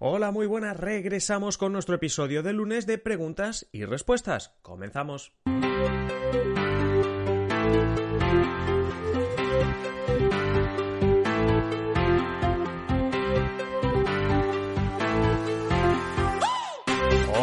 Hola, muy buenas. Regresamos con nuestro episodio de lunes de preguntas y respuestas. Comenzamos.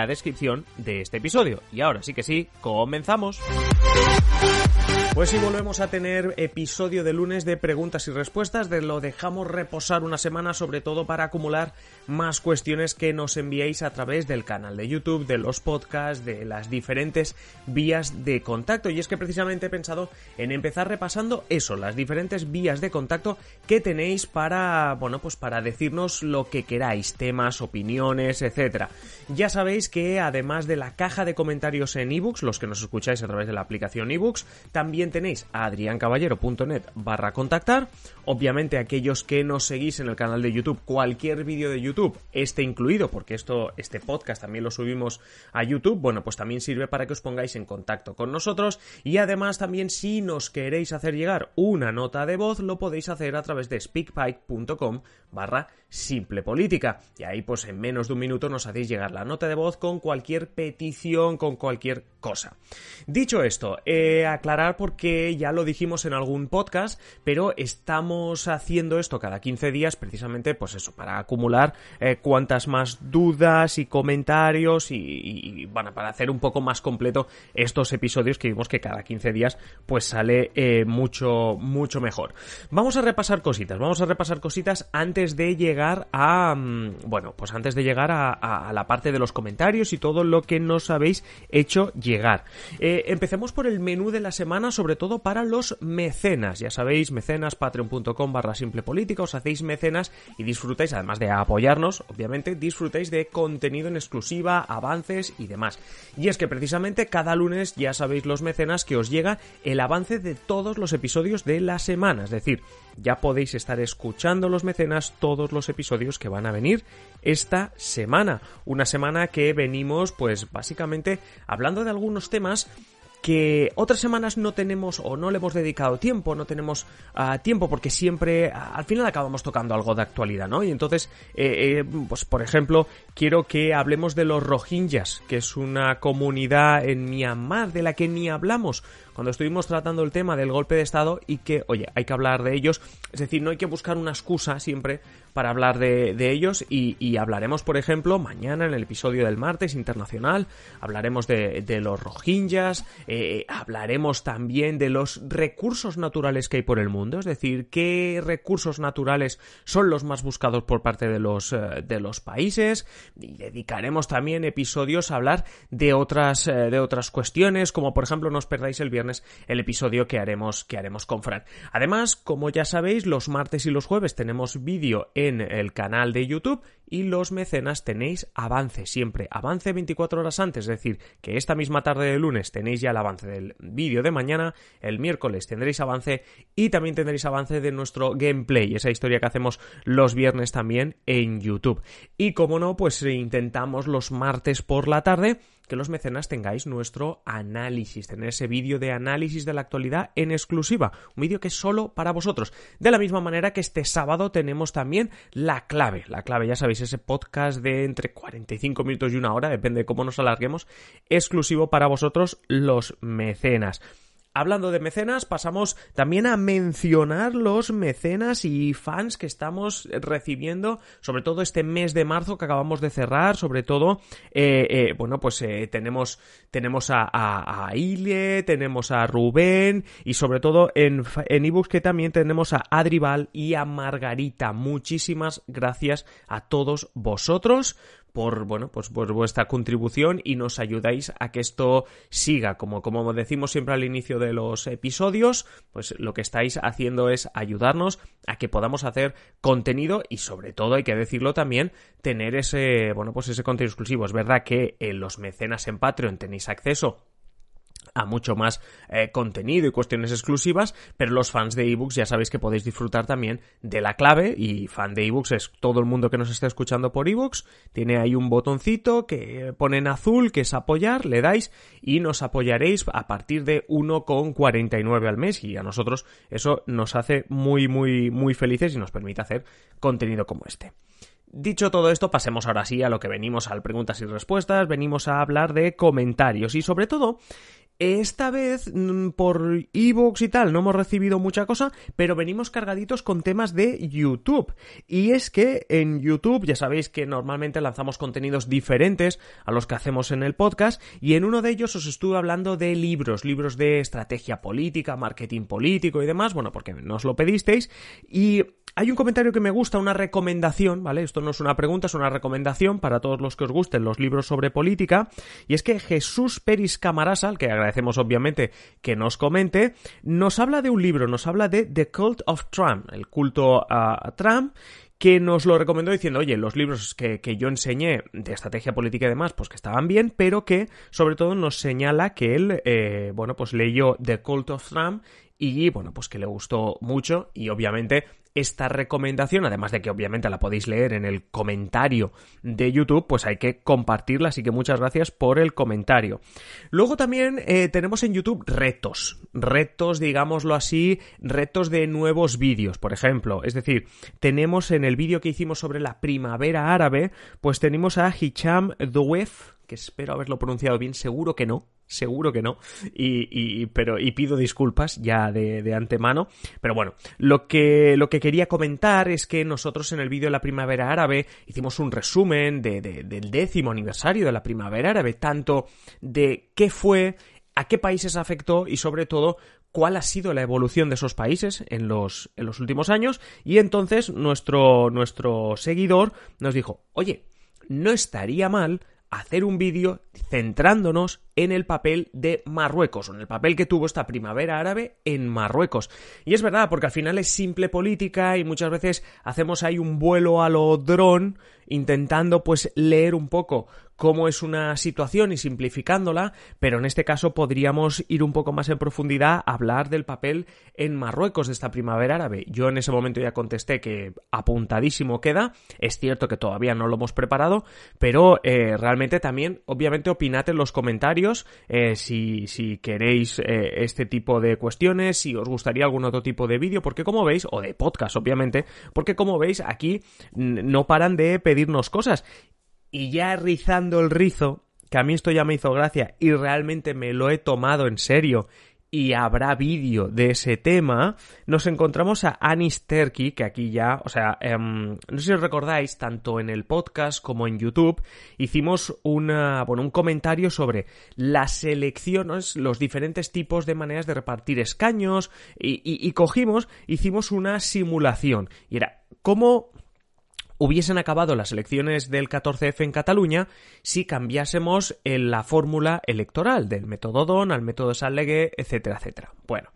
la descripción de este episodio. Y ahora sí que sí, comenzamos. Pues sí, volvemos a tener episodio de lunes de preguntas y respuestas, de lo dejamos reposar una semana sobre todo para acumular más cuestiones que nos enviéis a través del canal de YouTube, de los podcasts, de las diferentes vías de contacto. Y es que precisamente he pensado en empezar repasando eso, las diferentes vías de contacto que tenéis para, bueno, pues para decirnos lo que queráis, temas, opiniones, etcétera. Ya sabéis que además de la caja de comentarios en ebooks, los que nos escucháis a través de la aplicación ebooks, también tenéis a adriancaballero.net barra contactar. Obviamente aquellos que nos seguís en el canal de YouTube, cualquier vídeo de YouTube, este incluido, porque esto, este podcast también lo subimos a YouTube, bueno, pues también sirve para que os pongáis en contacto con nosotros. Y además también si nos queréis hacer llegar una nota de voz, lo podéis hacer a través de speakpipe.com barra simple política. Y ahí pues en menos de un minuto nos hacéis llegar la nota de voz con cualquier petición, con cualquier cosa. Dicho esto, eh, aclarar porque ya lo dijimos en algún podcast, pero estamos haciendo esto cada 15 días precisamente pues eso, para acumular eh, cuantas más dudas y comentarios y, bueno, para hacer un poco más completo estos episodios que vimos que cada 15 días pues sale eh, mucho, mucho mejor. Vamos a repasar cositas, vamos a repasar cositas antes de llegar a, mm, bueno, pues antes de llegar a, la parte de los comentarios y todo lo que nos habéis hecho llegar. Eh, empecemos por el menú de la semana, sobre todo para los mecenas. Ya sabéis, mecenas, patreon.com barra simple política, os hacéis mecenas y disfrutáis, además de apoyarnos, obviamente, disfrutáis de contenido en exclusiva, avances y demás. Y es que precisamente cada lunes ya sabéis los mecenas que os llega el avance de todos los episodios de la semana, es decir, ya podéis estar escuchando los mecenas todos los episodios que van a venir esta semana. Una semana que venimos pues básicamente hablando de algunos temas que otras semanas no tenemos o no le hemos dedicado tiempo, no tenemos ah, tiempo porque siempre al final acabamos tocando algo de actualidad, ¿no? Y entonces, eh, eh, pues por ejemplo, quiero que hablemos de los Rohingyas, que es una comunidad en Myanmar de la que ni hablamos cuando estuvimos tratando el tema del golpe de Estado y que, oye, hay que hablar de ellos, es decir, no hay que buscar una excusa siempre para hablar de, ellos y, hablaremos, por ejemplo, mañana en el episodio del martes internacional, hablaremos de, los Rohingyas, eh, hablaremos también de los recursos naturales que hay por el mundo, es decir, qué recursos naturales son los más buscados por parte de los, eh, de los países. Y dedicaremos también episodios a hablar de otras, eh, de otras cuestiones, como por ejemplo no os perdáis el viernes el episodio que haremos, que haremos con Fran. Además, como ya sabéis, los martes y los jueves tenemos vídeo en el canal de YouTube y los mecenas tenéis avance siempre, avance 24 horas antes, es decir, que esta misma tarde de lunes tenéis ya el avance del vídeo de mañana, el miércoles tendréis avance y también tendréis avance de nuestro gameplay, esa historia que hacemos los viernes también en YouTube. Y como no, pues intentamos los martes por la tarde que los mecenas tengáis nuestro análisis, tener ese vídeo de análisis de la actualidad en exclusiva, un vídeo que es solo para vosotros. De la misma manera que este sábado tenemos también la clave, la clave, ya sabéis, ese podcast de entre 45 minutos y una hora, depende de cómo nos alarguemos, exclusivo para vosotros los mecenas. Hablando de mecenas, pasamos también a mencionar los mecenas y fans que estamos recibiendo, sobre todo este mes de marzo que acabamos de cerrar, sobre todo, eh, eh, bueno, pues eh, tenemos, tenemos a, a, Ile, tenemos a Rubén y sobre todo en, en ebooks que también tenemos a Adrival y a Margarita. Muchísimas gracias a todos vosotros por, bueno, pues por vuestra contribución y nos ayudáis a que esto siga. Como, como decimos siempre al inicio de los episodios, pues lo que estáis haciendo es ayudarnos a que podamos hacer contenido y sobre todo hay que decirlo también, tener ese, bueno, pues ese contenido exclusivo. Es verdad que en los mecenas en Patreon tenéis acceso a mucho más eh, contenido y cuestiones exclusivas, pero los fans de ebooks ya sabéis que podéis disfrutar también de la clave y fan de ebooks es todo el mundo que nos esté escuchando por ebooks, tiene ahí un botoncito que pone en azul que es apoyar, le dais y nos apoyaréis a partir de 1,49 al mes y a nosotros eso nos hace muy muy muy felices y nos permite hacer contenido como este. Dicho todo esto, pasemos ahora sí a lo que venimos al preguntas y respuestas, venimos a hablar de comentarios y sobre todo esta vez, mm, por ebooks y tal, no hemos recibido mucha cosa, pero venimos cargaditos con temas de YouTube. Y es que en YouTube, ya sabéis que normalmente lanzamos contenidos diferentes a los que hacemos en el podcast, y en uno de ellos os estuve hablando de libros, libros de estrategia política, marketing político y demás, bueno, porque nos lo pedisteis, y hay un comentario que me gusta, una recomendación, ¿vale? Esto no es una pregunta, es una recomendación para todos los que os gusten los libros sobre política. Y es que Jesús Peris Camarasa, al que agradecemos obviamente que nos comente, nos habla de un libro, nos habla de The Cult of Trump, el culto a Trump, que nos lo recomendó diciendo, oye, los libros que, yo enseñé de estrategia política y demás, pues que estaban bien, pero que sobre todo nos señala que él, eh, bueno, pues leyó The Cult of Trump y bueno, pues que le gustó mucho y obviamente esta recomendación, además de que obviamente la podéis leer en el comentario de YouTube, pues hay que compartirla, así que muchas gracias por el comentario. Luego también eh, tenemos en YouTube retos, retos, digámoslo así, retos de nuevos vídeos, por ejemplo, es decir, tenemos en el vídeo que hicimos sobre la primavera árabe, pues tenemos a Hicham Douef, que espero haberlo pronunciado bien, seguro que no, seguro que no, y, pero, y pido disculpas ya de, antemano, pero bueno, lo que, lo que quería comentar es que nosotros en el vídeo de la primavera árabe hicimos un resumen de, del décimo aniversario de la primavera árabe, tanto de qué fue, a qué países afectó y sobre todo cuál ha sido la evolución de esos países en los, en los últimos años. Y entonces nuestro, nuestro seguidor nos dijo, oye, no estaría mal hacer un vídeo centrándonos en el papel de Marruecos, en el papel que tuvo esta primavera árabe en Marruecos. Y es verdad, porque al final es simple política y muchas veces hacemos ahí un vuelo a lo dron intentando pues leer un poco cómo es una situación y simplificándola, pero en este caso podríamos ir un poco más en profundidad a hablar del papel en Marruecos de esta primavera árabe. Yo en ese momento ya contesté que apuntadísimo queda, es cierto que todavía no lo hemos preparado, pero eh, realmente también, obviamente, opinad en los comentarios eh, si, si, queréis eh, este tipo de cuestiones, si os gustaría algún otro tipo de vídeo, porque como veis, o de podcast, obviamente, porque como veis, aquí no paran de pedirnos cosas y ya rizando el rizo, que a mí esto ya me hizo gracia y realmente me lo he tomado en serio y habrá vídeo de ese tema, nos encontramos a Anis Terky, que aquí ya, o sea, em, no sé si os recordáis, tanto en el podcast como en YouTube, hicimos una, bueno, un comentario sobre las elecciones, los diferentes tipos de maneras de repartir escaños, y cogimos, hicimos una simulación, y era cómo hubiesen acabado las elecciones del 14F en Cataluña si cambiásemos en la fórmula electoral del método Don al método Sallegue, etcétera, etcétera. Bueno,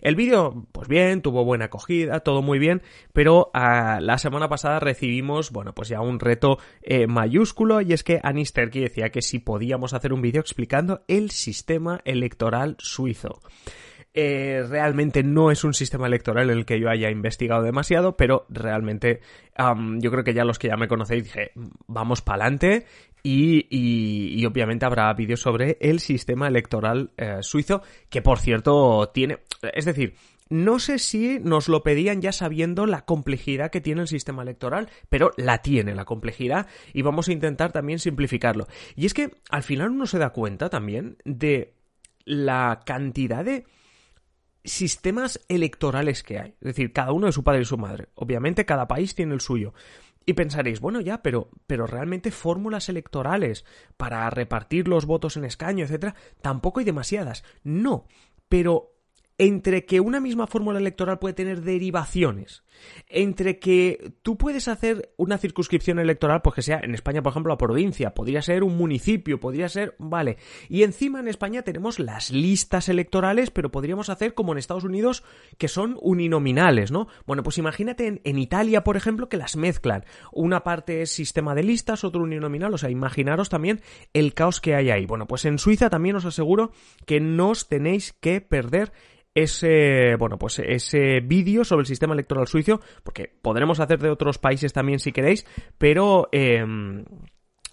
el vídeo, pues bien, tuvo buena acogida, todo muy bien, pero ah, la semana pasada recibimos, bueno, pues ya un reto eh, mayúsculo y es que Anis Terki decía que si podíamos hacer un vídeo explicando el sistema electoral suizo. Eh, realmente no es un sistema electoral en el que yo haya investigado demasiado, pero realmente yo creo que ya los que ya me conocéis dije, vamos para adelante y, y, obviamente habrá vídeos sobre el sistema electoral eh, suizo, que por cierto tiene, es decir, no sé si nos lo pedían ya sabiendo la complejidad que tiene el sistema electoral, pero la tiene la complejidad y vamos a intentar también simplificarlo. Y es que al final uno se da cuenta también de la cantidad de sistemas electorales que hay. Es decir, cada uno de su padre y su madre. Obviamente cada país tiene el suyo. Y pensaréis, bueno, ya, pero, pero realmente fórmulas electorales para repartir los votos en escaño, etcétera, tampoco hay demasiadas. No, pero entre que una misma fórmula electoral puede tener derivaciones Entre que tú puedes hacer una circunscripción electoral, pues que sea en España, por ejemplo, la provincia, podría ser un municipio, podría ser, vale. Y encima en España tenemos las listas electorales, pero podríamos hacer como en Estados Unidos, que son uninominales, ¿no? Bueno, pues imagínate en, en Italia, por ejemplo, que las mezclan. Una parte es sistema de listas, otro uninominal, o sea, imaginaros también el caos que hay ahí. Bueno, pues en Suiza también os aseguro que no os tenéis que perder ese, bueno, pues ese vídeo sobre el sistema electoral suizo, porque podremos hacer de otros países también si queréis, pero em,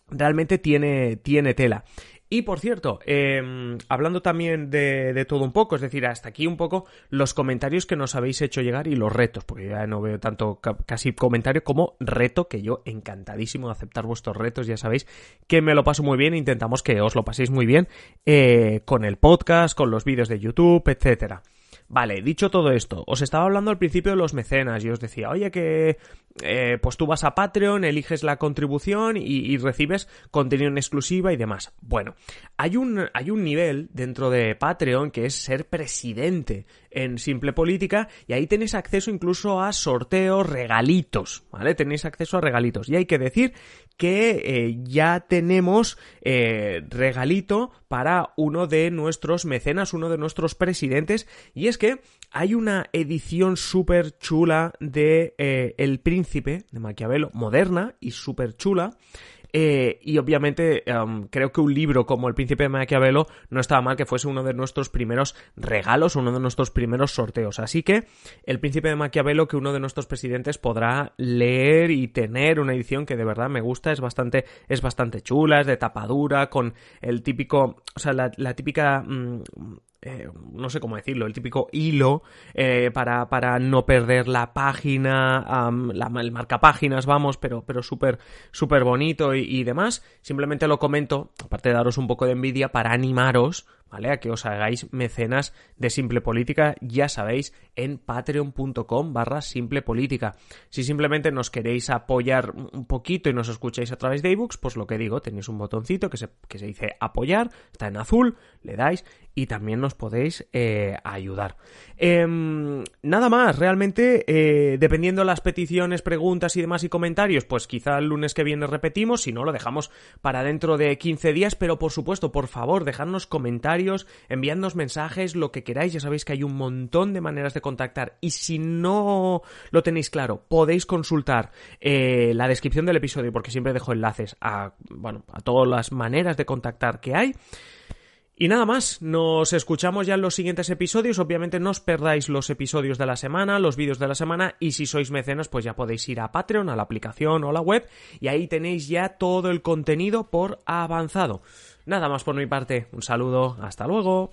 realmente tiene, tiene tela. Y por cierto, em, hablando también de, todo un poco, es decir, hasta aquí un poco los comentarios que nos habéis hecho llegar y los retos, porque ya no veo tanto casi comentario como reto, que yo encantadísimo de aceptar vuestros retos, ya sabéis que me lo paso muy bien, intentamos que os lo paséis muy bien eh, con el podcast, con los vídeos de YouTube, etcétera. Vale, dicho todo esto, os estaba hablando al principio de los mecenas y os decía, oye, que eh, pues tú vas a Patreon, eliges la contribución y, recibes contenido en exclusiva y demás. Bueno, hay un, hay un nivel dentro de Patreon que es ser presidente en Simple Política y ahí tenéis acceso incluso a sorteos, regalitos, ¿vale? Tenéis acceso a regalitos. Y hay que decir que eh, ya tenemos eh, regalito para uno de nuestros mecenas, uno de nuestros presidentes, y es que hay una edición súper chula de eh, El Príncipe de Maquiavelo, moderna y súper chula, eh, y obviamente em, creo que un libro como El Príncipe de Maquiavelo no estaba mal que fuese uno de nuestros primeros regalos, uno de nuestros primeros sorteos. Así que El Príncipe de Maquiavelo que uno de nuestros presidentes podrá leer y tener una edición que de verdad me gusta, es bastante, es bastante chula, es de tapadura, con el típico, o sea, la, típica... Mm, eh, no sé cómo decirlo, el típico hilo eh, para, para, no perder la página, el marcapáginas, vamos, pero, pero súper, súper bonito y, y, demás. Simplemente lo comento, aparte de daros un poco de envidia, para animaros ¿vale? A que os hagáis mecenas de Simple Política, ya sabéis, en patreon.com barra Simple Política. Si simplemente nos queréis apoyar un poquito y nos escucháis a través de ebooks, pues lo que digo, tenéis un botoncito que se, que se dice apoyar, está en azul, le dais y también nos podéis eh, ayudar. Em, nada más, realmente, eh, dependiendo las peticiones, preguntas y demás y comentarios, pues quizá el lunes que viene repetimos, si no lo dejamos para dentro de 15 días, pero por supuesto, por favor, dejadnos comentarios enviándonos mensajes, lo que queráis. Ya sabéis que hay un montón de maneras de contactar. Y si no lo tenéis claro, podéis consultar eh, la descripción del episodio, porque siempre dejo enlaces a, bueno, a todas las maneras de contactar que hay. Y nada más, nos escuchamos ya en los siguientes episodios. Obviamente no os perdáis los episodios de la semana, los vídeos de la semana y si sois mecenas pues ya podéis ir a Patreon, a la aplicación o la web y ahí tenéis ya todo el contenido por avanzado. Nada más por mi parte, un saludo, hasta luego.